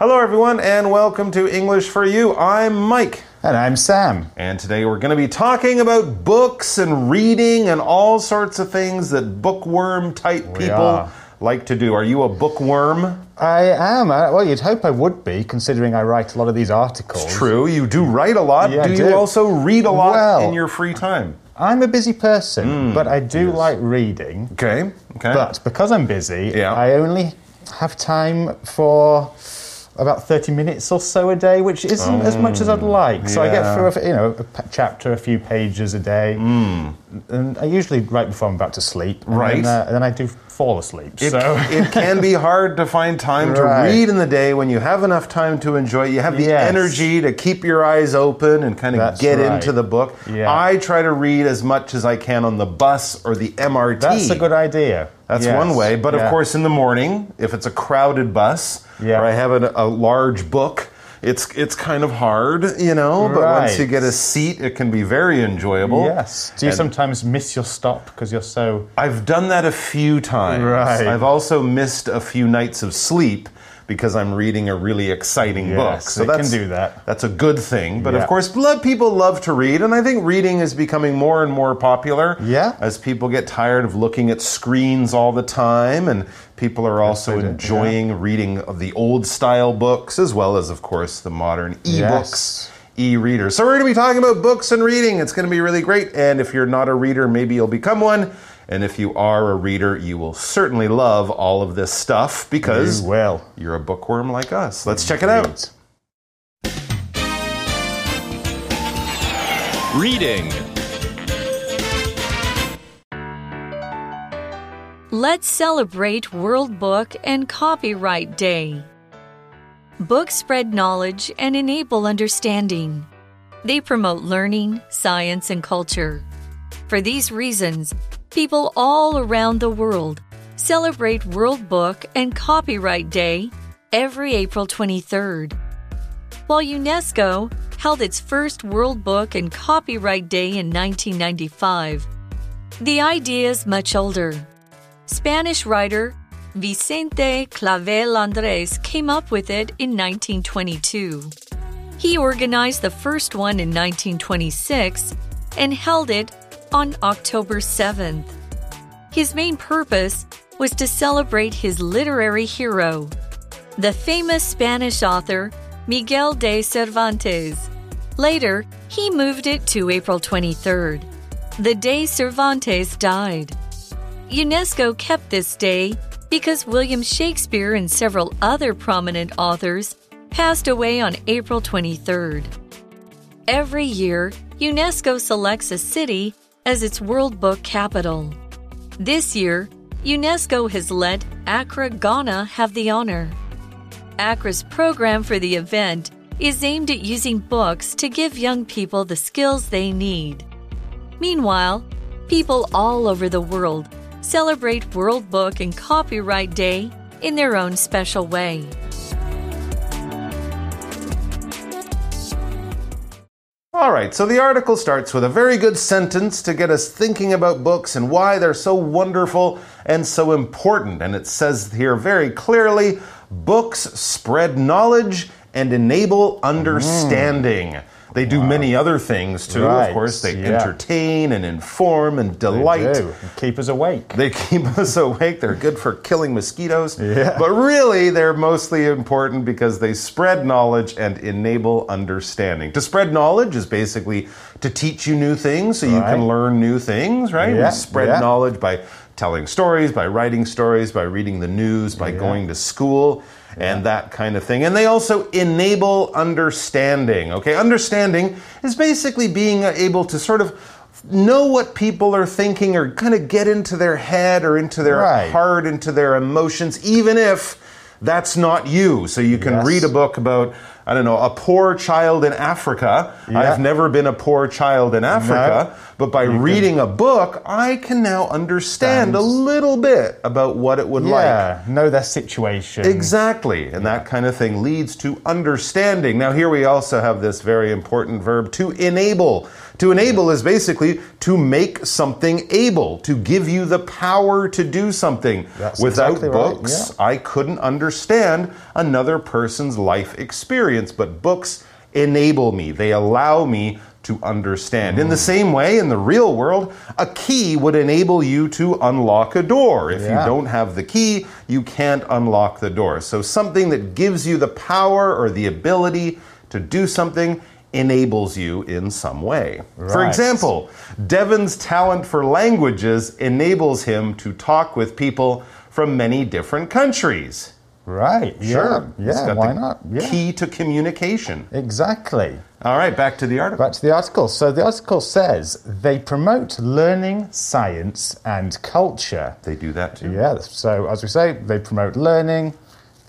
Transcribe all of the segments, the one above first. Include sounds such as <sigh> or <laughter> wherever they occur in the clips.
Hello, everyone, and welcome to English for You. I'm Mike. And I'm Sam. And today we're going to be talking about books and reading and all sorts of things that bookworm type people are. like to do. Are you a bookworm? I am. Well, you'd hope I would be, considering I write a lot of these articles. It's True, you do write a lot. Yeah, I do you also read a lot Well- in your free time? I'm a busy person, hmm, but I do like reading. Okay, okay. But because I'm busy, Yeah. I only have time for about 30 minutes or so a day, which isn't as much as I'd like. So I get through, a, you know, a p- chapter, a few pages a day, and I usually right before I'm about to sleep. and Right. Then, uh, and then I do fall asleep. It, so it can be hard to find time to read in the day when you have enough time to enjoy it. You have the Yes. energy to keep your eyes open and kind of That's get right. into the book. Yeah. I try to read as much as I can on the bus or the MRT. that's a good idea. That's Yes. one way. But of course, in the morning, if it's a crowded bus Yeah. or I have a, a large book, it's it's kind of hard, you know. But once you get a seat, it can be very enjoyable. Yes. Do you And- sometimes miss your stop because you're so I've done that a few times. Right. I've also missed a few nights of sleep because I'm reading a really exciting book. So it can do that. That's a good thing. But of course, people love to read, and I think reading is becoming more and more popular. Yeah. As people get tired of looking at screens all the time, and people are also do, enjoying reading of the old style books as well as, of course, the modern ebooks Yes. e-reader. So we're going to be talking about books and reading. It's going to be really great. And if you're not a reader, maybe you'll become one. And if you are a reader, you will certainly love all of this stuff because You will. you're a bookworm like us. Let's check it out. Reading. Let's celebrate World Book and Copyright Day. Books spread knowledge and enable understanding. They promote learning, science, and culture. For these reasons, people all around the world celebrate World Book and Copyright Day every April 23rd. While UNESCO held its first World Book and Copyright Day in 1995, the idea is much older. Spanish writer Vicente Clavel Andres came up with it in 1922. He organized the first one in 1926 and held it on October 7th. His main purpose was to celebrate his literary hero, the famous Spanish author Miguel de Cervantes. Later, he moved it to April 23rd, the day Cervantes died. UNESCO kept this day because William Shakespeare and several other prominent authors passed away on April 23rd. Every year, UNESCO selects a city as its World Book capital. This year, UNESCO has let Accra, Ghana have the honor. Accra's program for the event is aimed at using books to give young people the skills they need. Meanwhile, people all over the world celebrate World Book and Copyright Day in their own special way. All right, so the article starts with a very good sentence to get us thinking about books and why they're so wonderful and so important. And it says here very clearly books spread knowledge and enable understanding. They do many other things too, of course. They yeah. entertain and inform and delight. do. Keep us awake. They <laughs> keep us awake. They're good for killing mosquitoes. Yeah. But really, they're mostly important because they spread knowledge and enable understanding. To spread knowledge is basically to teach you new things so you can learn new things, right? Yeah, We spread yeah. knowledge by telling stories, by writing stories, by reading the news, by going to school. And that kind of thing. And they also enable understanding. Okay, understanding is basically being able to sort of know what people are thinking or kind of get into their head or into their Right. heart, into their emotions, even if that's not you. So you can Yes. read a book about I don't know, a poor child in Africa. Yeah. I've never been a poor child in Africa, but by reading a book, I can now understand a little bit about what it would like. Yeah, know their situation. Exactly. And that kind of thing leads to understanding. Now, here we also have this very important verb to enable. To enable is basically to make something able, to give you the power to do something. That's Without exactly right, books, I couldn't understand another person's life experience. But books enable me, they allow me to understand. In the Mm. same way, in the real world, a key would enable you to unlock a door. If you don't have the key, you can't unlock the door. So, something that gives you the power or the ability to do something enables you in some way. For example, Devin's talent for languages enables him to talk with people from many different countries. Right. Sure. Yeah. Yeah. Why not? Yeah. Key to communication. Exactly. All right, back to the article. Back to the article. So the article says they promote learning, science, and culture. They do that too. Yeah. So as we say, they promote learning,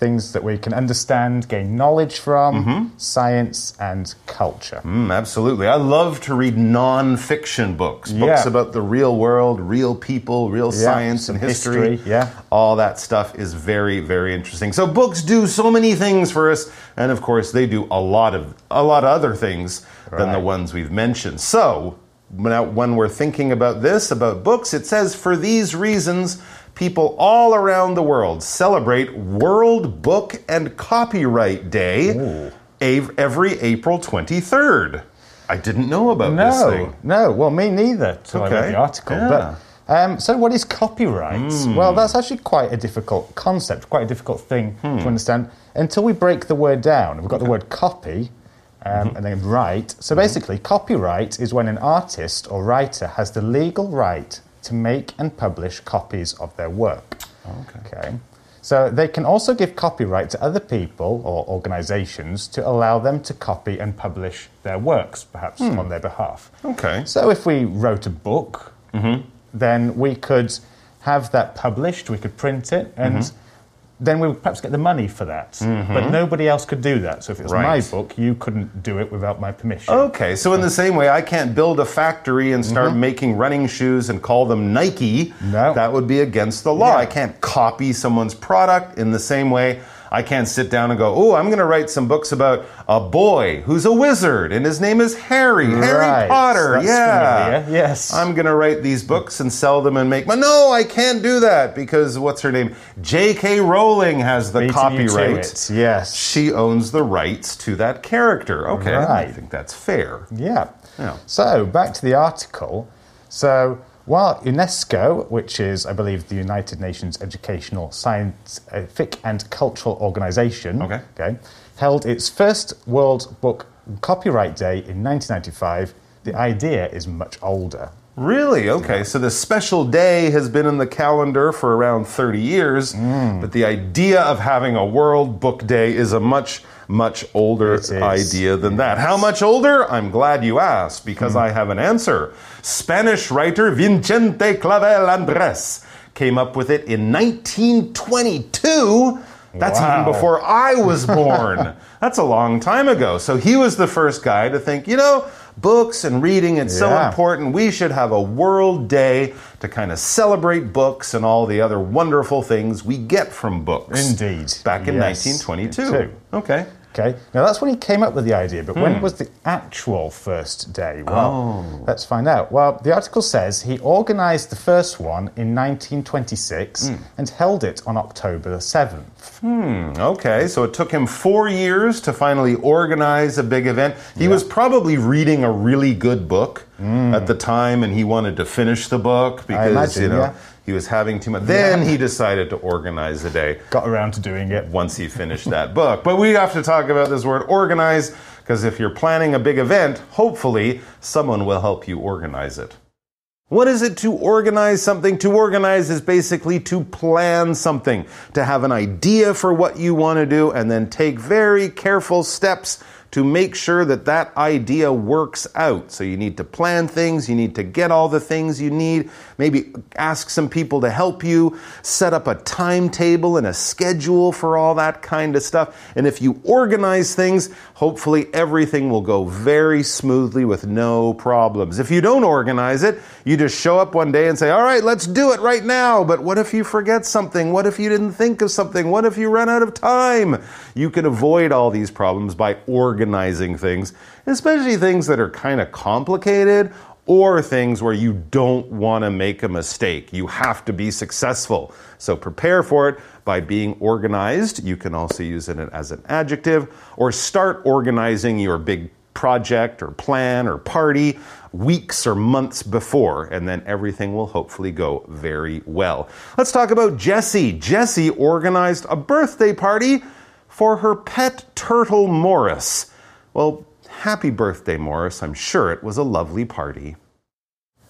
things that we can understand, gain knowledge from, science and culture. Mm, absolutely. I love to read non-fiction books, books Yeah. about the real world, real people, real Yeah, science and history. history, yeah. All that stuff is very, very interesting. So books do so many things for us, and of course they do a lot of a lot of other things than the ones we've mentioned. So now when we're thinking about this, about books, it says for these reasons, people all around the world celebrate World Book and Copyright Day every April 23rd. I didn't know about this No, thing. no. Well, me neither. Till I read the article. Yeah. But um, so, what is copyright? Hmm. Well, that's actually quite a difficult concept, quite a difficult thing Hmm. to understand until we break the word down. We've got the word copy. Um, Mm-hmm. And then right. So basically, copyright is when an artist or writer has the legal right to make and publish copies of their work. Okay. Okay. So they can also give copyright to other people or organizations to allow them to copy and publish their works, perhaps hmm. on their behalf. Okay. So if we wrote a book, mm-hmm. then we could have that published, we could print it, and mm-hmm. Then we would perhaps get the money for that. But mm-hmm. nobody else could do that. So if it was my book, you couldn't do it without my permission. Okay, so in the same way, I can't build a factory and start mm-hmm. making running shoes and call them Nike. No. That would be against the law. Yeah. I can't copy someone's product in the same way. I can't sit down and go, oh, I'm going to write some books about a boy who's a wizard and his name is Harry, Harry Potter. that's yeah. familiar, yes. I'm going to write these books and sell them and make money. No, I can't do that because what's her name? J.K. Rowling has the Beating copyright. Yes. She owns the rights to that character. Okay, I think that's fair. Yeah. Yeah. So back to the article. So while UNESCO, which is, I believe, the United Nations Educational, Scientific and Cultural Organization, Okay. held its first World Book Copyright Day in 1995, the idea is much older. Really? Okay. So the special day has been in the calendar for around 30 years, Mm. but the idea of having a World Book Day is a much, much older idea than that. How much older? I'm glad you asked because Mm. I have an answer. Spanish writer Vicente Clavel Andres came up with it in 1922. That's even before I was <laughs> born. That's a long time ago. So he was the first guy to think, you know, books and reading, it's so important. We should have a world day to kind of celebrate books and all the other wonderful things we get from books. Indeed. Back in Yes, 1922. Okay. Okay, now that's when he came up with the idea, but Hmm. when was the actual first day? Well, Oh. let's find out. Well, the article says he organised the first one in 1926 Hmm. and held it on October the 7th. Okay, so it took him four years to finally organize a big event. He was probably reading a really good book at the time, and he wanted to finish the book because imagine, you know yeah. He was having too much. Then he decided to organize the day Got around to doing it. once he finished that <laughs> book. But we have to talk about this word organize because if you're planning a big event, hopefully someone will help you organize it. What is it to organize something? To organize is basically to plan something, to have an idea for what you want to do, and then take very careful steps to make sure that that idea works out. So you need to plan things, you need to get all the things you need, maybe ask some people to help you, set up a timetable and a schedule for all that kind of stuff. And if you organize things, hopefully everything will go very smoothly with no problems. If you don't organize it, you just show up one day and say, All right, let's do it right now. But what if you forget something? What if you didn't think of something? What if you run out of time? You can avoid all these problems by organizing things, especially things that are kind of complicated or things where you don't want to make a mistake. You have to be successful. So prepare for it by being organized. You can also use it as an adjective or start organizing your big project or plan or party weeks or months before, and then everything will hopefully go very well. Let's talk about Jessie. Jessie organized a birthday party for her pet turtle Morris. Well, happy birthday, Morris. I'm sure it was a lovely party.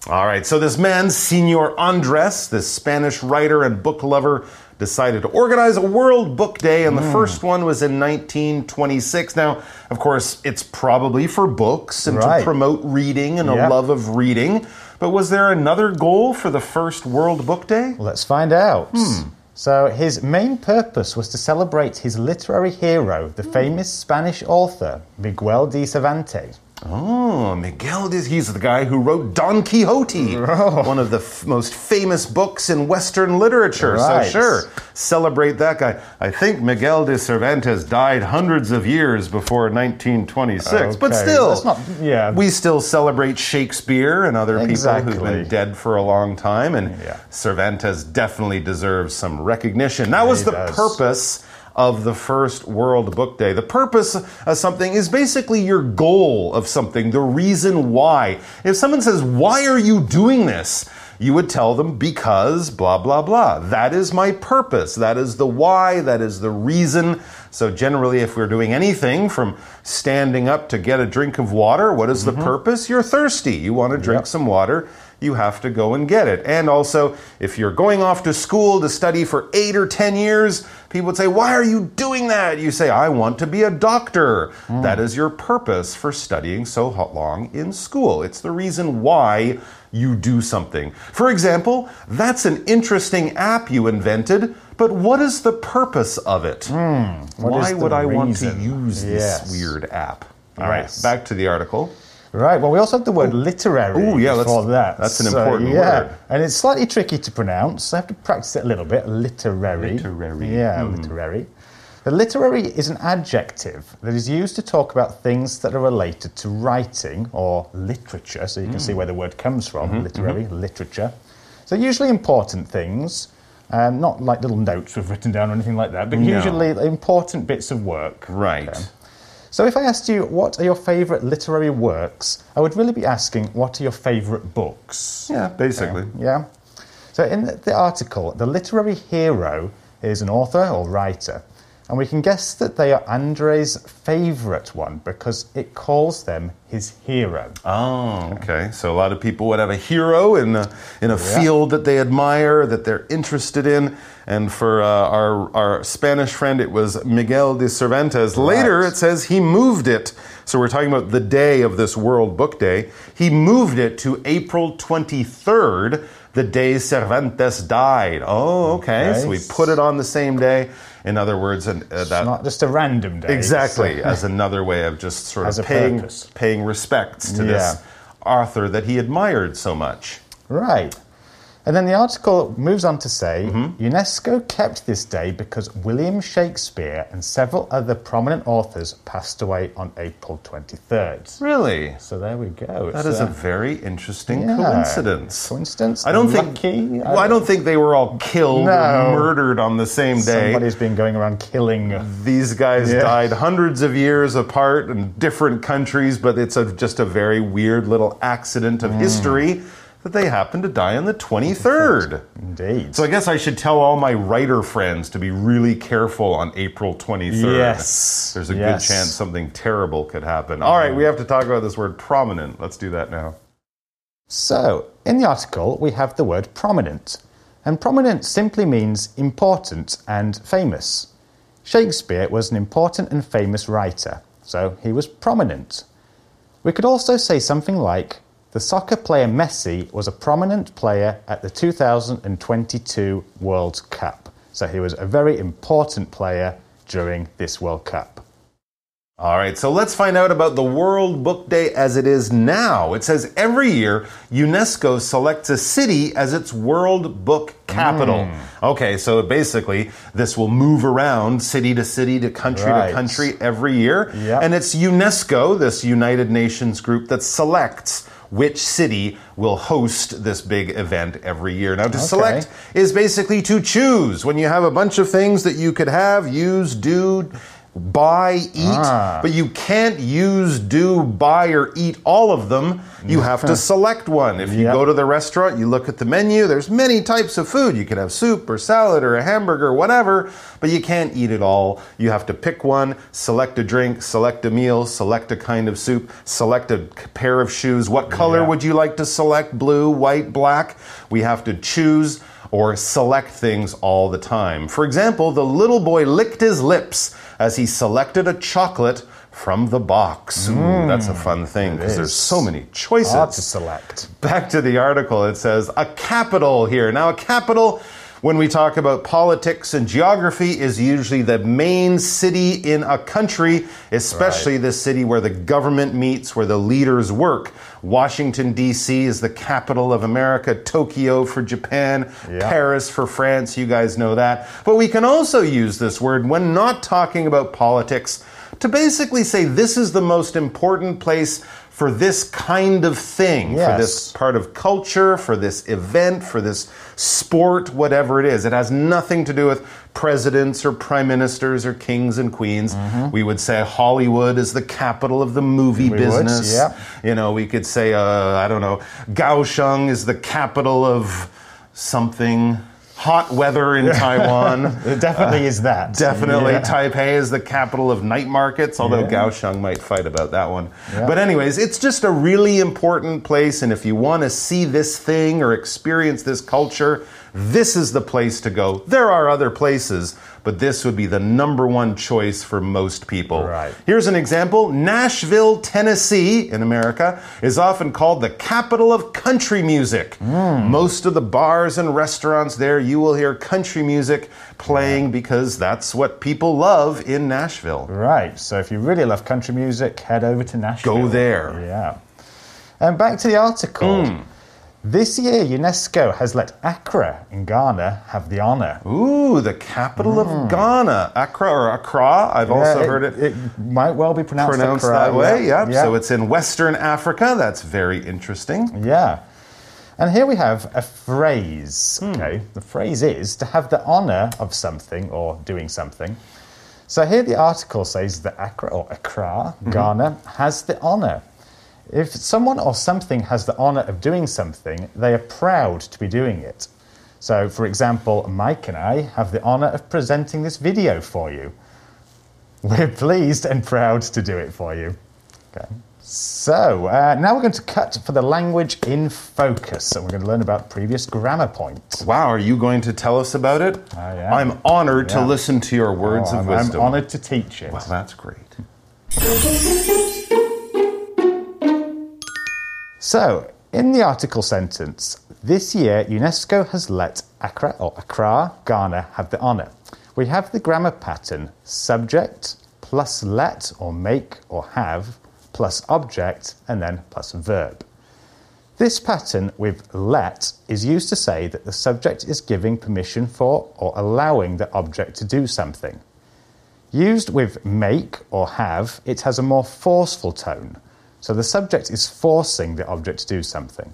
All right, so this man, Senor Andres, this Spanish writer and book lover, decided to organize a World Book Day, and the first one was in 1926. Now, of course, it's probably for books and Right. to promote reading and a love of reading. But was there another goal for the first World Book Day? Let's find out. Hmm. So, his main purpose was to celebrate his literary hero, the hmm. famous Spanish author Miguel de Cervantes. Oh, Miguel de he's the guy who wrote Don Quixote, Oh. one of the f- most famous books in Western literature. Right. So sure, celebrate that guy. I think Miguel de Cervantes died hundreds of years before 1926, but still, not- yeah. we still celebrate Shakespeare and other people who've been dead for a long time, and Yeah. Cervantes definitely deserves some recognition. That was he the does. purpose of the first World Book Day. The purpose of something is basically your goal of something, the reason why. If someone says, Why are you doing this? You would tell them, Because blah, blah, blah. That is my purpose. That is the why. That is the reason. So, generally, if we're doing anything from standing up to get a drink of water, what is the mm-hmm. purpose? You're thirsty. You want to drink Yep. some water you have to go and get it. And also, if you're going off to school to study for eight or 10 years, people would say, Why are you doing that? You say, I want to be a doctor. That is your purpose for studying so long in school. It's the reason why you do something. For example, that's an interesting app you invented. But what is the purpose of it? Hmm, what Why would I want to reason? use this weird app? All right, Yes. back to the article. Right. Well, we also have the word literary Ooh, yeah, that's- that. that's an important yeah. word. And it's slightly tricky to pronounce. I have to practice it a little bit. Literary. Literary. Yeah, hmm. literary. The literary is an adjective that is used to talk about things that are related to writing or literature. So you can see hmm. where the word comes from mm-hmm, literary, mm-hmm. literature. So usually important things, um, not like little notes we've written down or anything like that, but No. usually important bits of work. Right. Okay. So if I asked you what are your favourite literary works, I would really be asking what are your favourite books? Yeah, basically. Yeah. So in the- the article, the literary hero is an author or writer, and we can guess that they are Andre's favourite one because it calls them his hero. Oh, okay. So a lot of people would have a hero in a, in a field that they admire, that they're interested in. And for uh, our, our Spanish friend, it was Miguel de Cervantes. Later, Right. it says he moved it. So we're talking about the day of this World Book Day. He moved it to April 23rd, the day Cervantes died. Oh, okay. Okay. So we put it on the same day. In other words, and uh, that Not just a random day. Exactly, So- <laughs> as another way of just sort As of paying, purpose. paying respects to this Yeah. author that he admired so much. Right. And then the article moves on to say Mm-hmm. UNESCO kept this day because William Shakespeare and several other prominent authors passed away on April 23rd. Really? So there we go. That It's, is a uh, very interesting yeah, coincidence. Coincidence? I don't Lucky? think. Well, I don't think they were all killed No. or murdered on the same day. Somebody's been going around killing. These guys Yeah. died hundreds of years apart in different countries, but it's a, just a very weird little accident of Mm. history that they happened to die on the 23rd. Indeed. So I guess I should tell all my writer friends to be really careful on April 23rd. Yes. There's a Yes. good chance something terrible could happen. All right, um, we have to talk about this word prominent. Let's do that now. So, in the article, we have the word prominent. And prominent simply means important and famous. Shakespeare was an important and famous writer. So he was prominent. We could also say something like the soccer player Messi was a prominent player at the 2022 World Cup. So he was a very important player during this World Cup. All right, so let's find out about the World Book Day as it is now. It says every year UNESCO selects a city as its World Book capital. Hmm. Okay, so basically, this will move around city to city to country Right. to country every year. Yep. And it's UNESCO, this United Nations group, that selects which city will host this big event every year. Now, to select is basically to choose. When you have a bunch of things that you could have, use, do, buy, eat, Ah. but you can't use, do, buy, or eat all of them. You have to select one. If you Yep. go to the restaurant, you look at the menu, there's many types of food. You could have soup or salad or a hamburger, whatever, but you can't eat it all. You have to pick one, select a drink, select a meal, select a kind of soup, select a pair of shoes. What color Yeah. would you like to select? Blue, white, black? We have to choose or select things all the time. For example, the little boy licked his lips as he selected a chocolate from the box. Ooh, hmm. that's a fun thing because there's so many choices Hard to select. back to the article, it says a capital here. Now, a capital, when we talk about politics and geography, is usually the main city in a country, especially the city where the government meets, where the leaders work. Washington, D.C. is the capital of America, Tokyo for Japan, Yeah. Paris for France. You guys know that. But we can also use this word when not talking about politics to basically say this is the most important place for this kind of thing, for this part of culture, for this event, for this sport, whatever it is. It has nothing to do with presidents or prime ministers or kings and queens. We would say Hollywood is the capital of the movie. We would, business. yep. You know, we could say, uh, I don't know, Kaohsiung is the capital of something. Hot weather in Taiwan. <laughs> It definitely is that. Definitely. Yeah. Taipei is the capital of night markets, although Yeah. Kaohsiung might fight about that one. Yeah. But, anyways, it's just a really important place, and if you want to see this thing or experience this culture, this is the place to go. There are other places, but this would be the number one choice for most people. Right. Here's an example Nashville, Tennessee, in America, is often called the capital of country music. Hmm. Most of the bars and restaurants there, you will hear country music playing because that's what people love in Nashville. Right. So if you really love country music, head over to Nashville. Go there. Yeah. And back to the article. Hmm. This year, UNESCO has let Accra in Ghana have the honour. Ooh, the capital of Ghana, Accra or Accra. I've also Hmm. Yeah, heard it, It might well be pronounced, pronounced Accra, that way. Yeah. Yep. So it's in Western Africa. That's very interesting. Yeah. And here we have a phrase. Hmm. Okay. The phrase is to have the honour of something or doing something. So here the article says that Accra or Accra, Mm-hmm. Ghana, has the honour. If someone or something has the honour of doing something, they are proud to be doing it. So, for example, Mike and I have the honour of presenting this video for you. We're <laughs> pleased and proud to do it for you. Okay. So, uh, now we're going to cut for the language in focus, and we're going to learn about previous grammar points. Wow, are you going to tell us about it? I am. I'm honored to listen to your words Oh, of I'm, I'm honoured to teach it. Well, that's great. <laughs> So, in the article sentence, this year UNESCO has let Accra or Accra, Ghana have the honour. We have the grammar pattern subject plus let or make or have plus object and then plus verb. This pattern with let is used to say that the subject is giving permission for or allowing the object to do something. Used with make or have, it has a more forceful tone. So the subject is forcing the object to do something.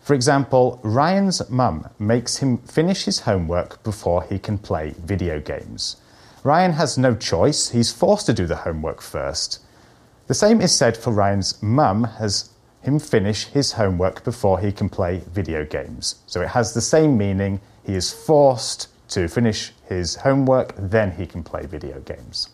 For example, Ryan's mum makes him finish his homework before he can play video games. Ryan has no choice, he's forced to do the homework first. The same is said for Ryan's mum has him finish his homework before he can play video games. So it has the same meaning, he is forced to finish his homework, then he can play video games.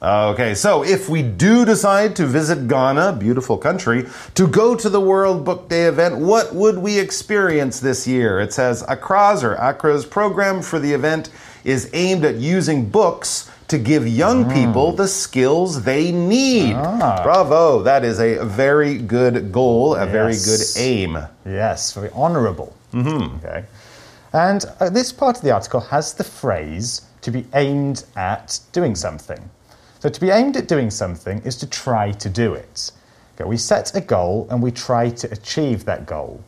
Okay, so if we do decide to visit Ghana, beautiful country, to go to the World Book Day event, what would we experience this year? It says Accra's or Accra's program for the event is aimed at using books to give young people the skills they need. Bravo. That is a very good goal, a very good aim. Yes, very honourable. Mm-hmm. Okay. And uh, this part of the article has the phrase to be aimed at doing something. So to be aimed at doing something is to try to do it. Okay, we set a goal and we try to achieve that goal.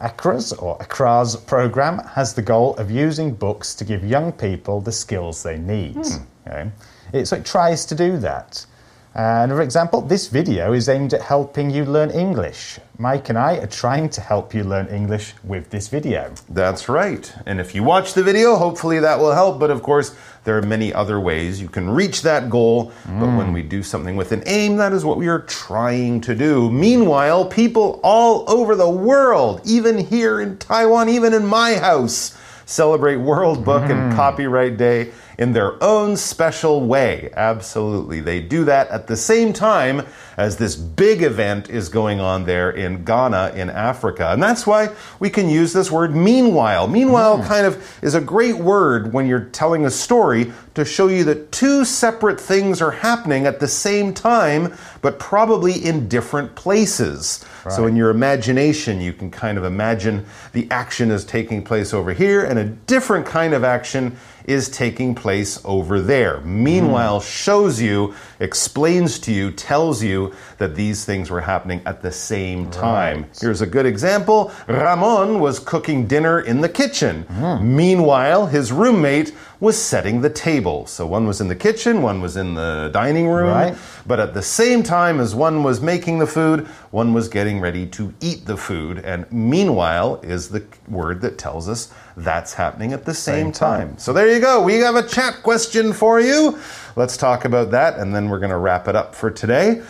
Accra's or Accra's program has the goal of using books to give young people the skills they need. Hmm. Okay? It, so it tries to do that. And for example, this video is aimed at helping you learn English. Mike and I are trying to help you learn English with this video. That's right. And if you watch the video, hopefully that will help. But of course, there are many other ways you can reach that goal. But when we do something with an aim, that is what we are trying to do. Meanwhile, people all over the world, even here in Taiwan, even in my house, celebrate World Book and mm-hmm. Copyright Day in their own special way. Absolutely. They do that at the same time as this big event is going on there in Ghana in Africa. And that's why we can use this word meanwhile. Meanwhile kind of is a great word when you're telling a story to show you that two separate things are happening at the same time, but probably in different places. So in your imagination, you can kind of imagine the action is taking place over here and a different kind of action is taking place over there. Meanwhile, hmm. shows you, explains to you, tells you that these things were happening at the same time. Right. Here's a good example Ramon was cooking dinner in the kitchen. Hmm. Meanwhile, his roommate was setting the table. So one was in the kitchen, one was in the dining room. Right. But at the same time as one was making the food, one was getting ready to eat the food. And meanwhile is the word that tells us that's happening at the same, Same time. time. So there you go. We have a chat question for you. Let's talk about that, and then we're going to wrap it up for today.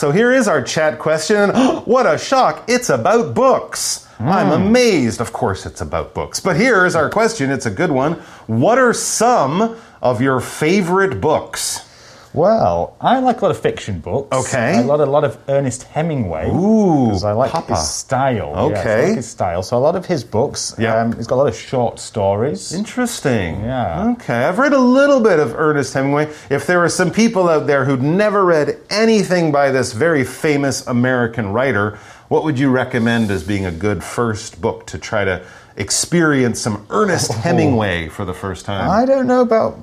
So here is our chat question. <gasps> what a shock! It's about books. I'm hmm. amazed. Of course, it's about books. But here's our question. It's a good one. What are some of your favorite books? Well, I like a lot of fiction books. Okay. I a lot of Ernest Hemingway. Ooh, Because I like Papa. his style. Yes, I Okay. like his style. So a lot of his books. Yeah. Um, he's got a lot of short stories. Interesting. Yeah. Okay. I've read a little bit of Ernest Hemingway. If there are some people out there who'd never read anything by this very famous American writer, what would you recommend as being a good first book to try to experience some Ernest Hemingway for the first time? I don't know about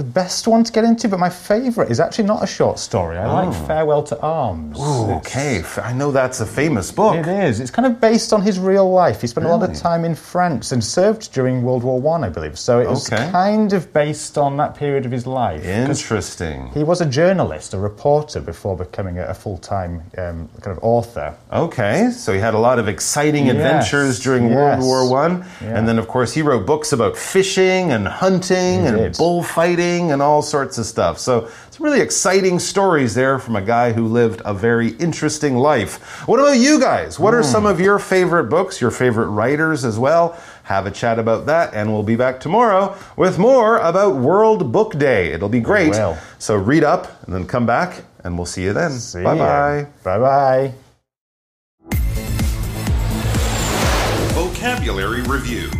the best one to get into, but my favourite is actually not a short story. I like Farewell to Arms. Ooh, okay. I know that's a famous book. It is. It's kind of based on his real life. He spent a lot of time in France and served during World War One, I, believe. So it was Okay. kind of based on that period of his life. Interesting. He was a journalist, a reporter, before becoming a, full-time um, kind of author. Okay, so he had a lot of exciting Yes, adventures during World. War One, Yeah. and then of course he wrote books about fishing and hunting He and did. bullfighting and all sorts of stuff. So some really exciting stories there from a guy who lived a very interesting life. What about you guys? What are Hmm. some of your favorite books? Your favorite writers as well? Have a chat about that, and we'll be back tomorrow with more about World Book Day. It'll be great. will. So read up and then come back, and we'll see you then. See bye bye. Bye bye. Vocabulary Review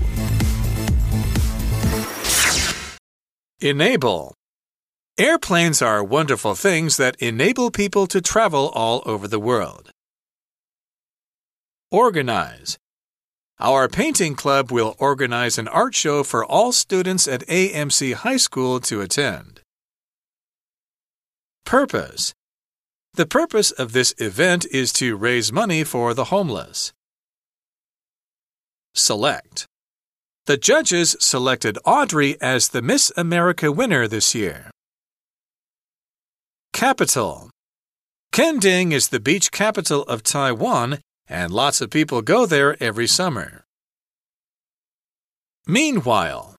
Enable. Airplanes are wonderful things that enable people to travel all over the world. Organize. Our painting club will organize an art show for all students at AMC High School to attend. Purpose. The purpose of this event is to raise money for the homeless. Select. The judges selected Audrey as the Miss America winner this year. Capital Kenting is the beach capital of Taiwan, and lots of people go there every summer. Meanwhile,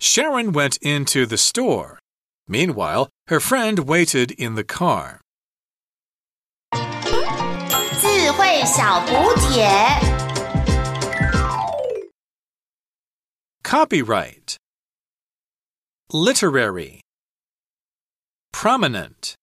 Sharon went into the store. Meanwhile, her friend waited in the car. Copyright. Literary. Prominent